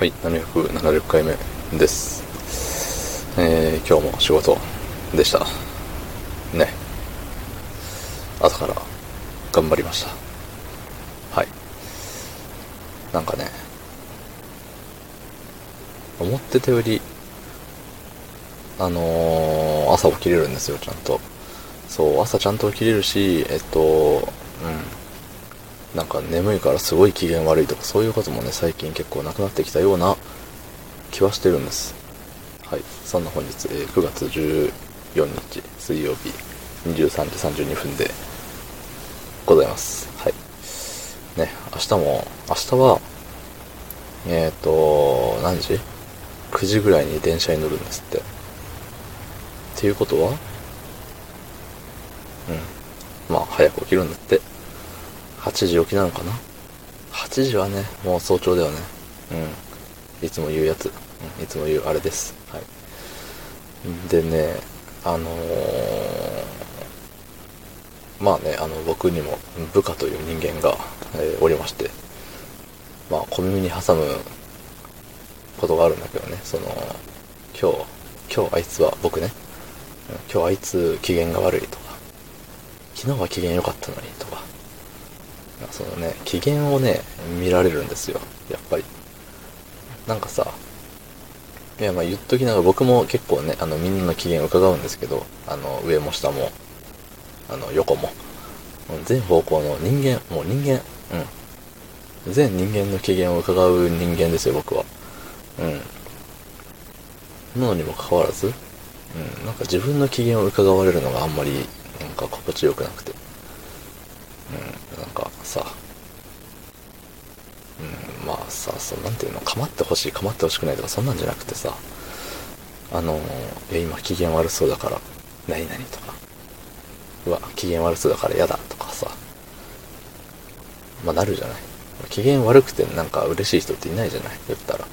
はい、770回目です。えー、今日も仕事でした。ね。朝から頑張りました。はい。なんかね、思ってたより、あのー、朝起きれるんですよ、ちゃんと。そう、朝ちゃんと起きれるし、えっと、うん。なんか眠いからすごい機嫌悪いとかそういうこともね最近結構なくなってきたような気はしてるんです。はい。そんな本日、えー9月14日水曜日23時32分でございます。はい。ね明日も明日はえっ、ー、と何時 ?9 時ぐらいに電車に乗るんですって。っていうことは？うん。まあ早く起きるんだって。8時起きなのかな ?8 時はね、もう早朝だよね。うん。いつも言うやつ。うん、いつも言うあれです。はい。でね、あのー、まあね、あの、僕にも部下という人間が、えーおりまして、まあ、小耳に挟むことがあるんだけどね、その、今日、今日あいつは僕ね、うん今日あいつ機嫌が悪いとか、昨日は機嫌良かったのにとか、そのね、機嫌をね、見られるんですよ。やっぱり。なんかさ、いやまあ言っときながら僕も結構ね、あのみんなの機嫌を伺うんですけど、あの上も下も、あの横も。全方向の人間、もう人間、うん。全人間の機嫌を伺う人間ですよ、僕は。うん。なのにもかかわらず、うん、なんか自分の機嫌を伺われるのがあんまり、なんか心地よくなくて。うん、なんかさ、うん、まあさ、そ、なんていうの、構ってほしい、構ってほしくないとか、そんなんじゃなくてさ、あの、いや、今機嫌悪そうだから、何々とか、うわ、機嫌悪そうだから嫌だとかさ、まあなるじゃない。機嫌悪くてなんか嬉しい人っていないじゃない、言ったら。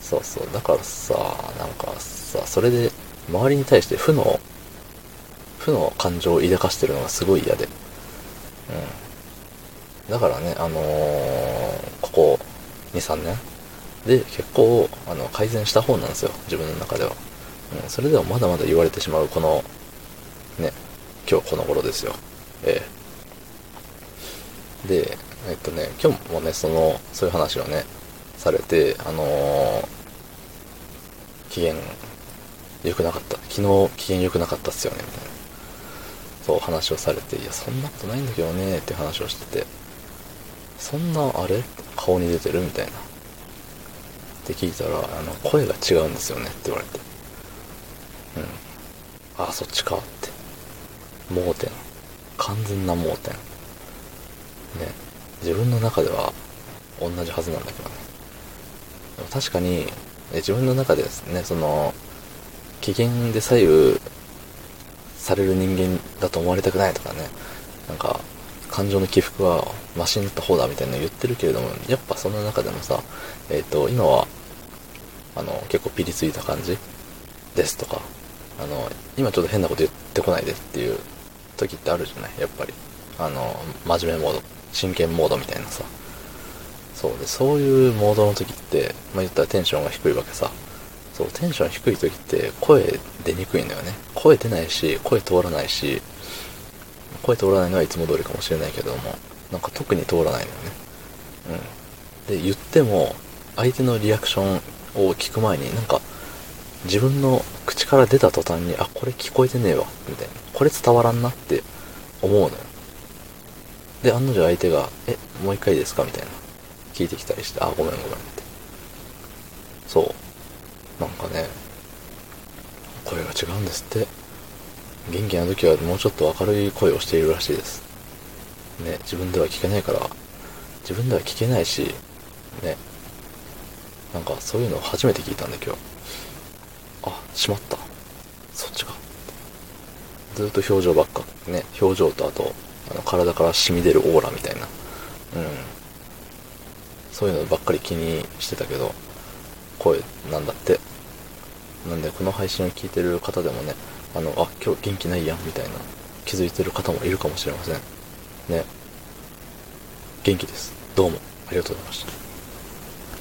そうそう、だからさ、なんかさ、それで、周りに対して負の、負の感情を抱かしてるのがすごい嫌で。うん。だからね、あのーここ2、3年で結構、あの、改善した方なんですよ、自分の中では。うん、それでもまだまだ言われてしまう、この、ね、今日この頃ですよ。ええで、えっとね、今日もね、その、そういう話をね、されて、あのー機嫌良くなかった。昨日機嫌良くなかったっすよね、みたいな。そう話をされて、いや、そんなことないんだけどね、って話をしてて、そんな、あれ？顔に出てるみたいな。って聞いたら、あの、声が違うんですよね、って言われて。うん。ああ、そっちか、って。盲点。完全な盲点。ね。自分の中では同じはずなんだけどね。でも確かに、自分の中でですね、その、機嫌で左右される人間だと思われたくないとかね、なんか、感情の起伏はマシになった方だみたいなの言ってるけれども、やっぱその中でもさ、えっ、と、今は、あの、結構ピリついた感じですとか、あの、今ちょっと変なこと言ってこないでっていう時ってあるじゃない？やっぱり。あの、真面目モード、真剣モードみたいなさ。そうで、そういうモードの時って、まあ、言ったらテンションが低いわけさ。そう、テンション低い時って声出にくいんだよね。声出ないし、声通らないし、声通らないのはいつも通りかもしれないけども、なんか特に通らないのよね。うん。で、言っても、相手のリアクションを聞く前に、なんか、自分の口から出た途端に、あ、これ聞こえてねえわ、みたいな。これ伝わらんなって思うのよ。で、案の定相手が、え、もう一回ですかみたいな。聞いてきたりして、あ、ごめんごめんって。そう。なんかね、声が違うんですって。元気な時はもうちょっと明るい声をしているらしいです。ね、自分では聞けないから、自分では聞けないし、ね、なんかそういうのを初めて聞いたんだ今日。あ、しまった。そっちか。ずっと表情ばっか、ね、表情とあと、あの体から染み出るオーラみたいな。うん。そういうのばっかり気にしてたけど、声なんだって。なんで、この配信を聞いてる方でもね、あの、あ、今日元気ないやん、みたいな、気づいてる方もいるかもしれません。ね。元気です。どうも、ありがとうございました。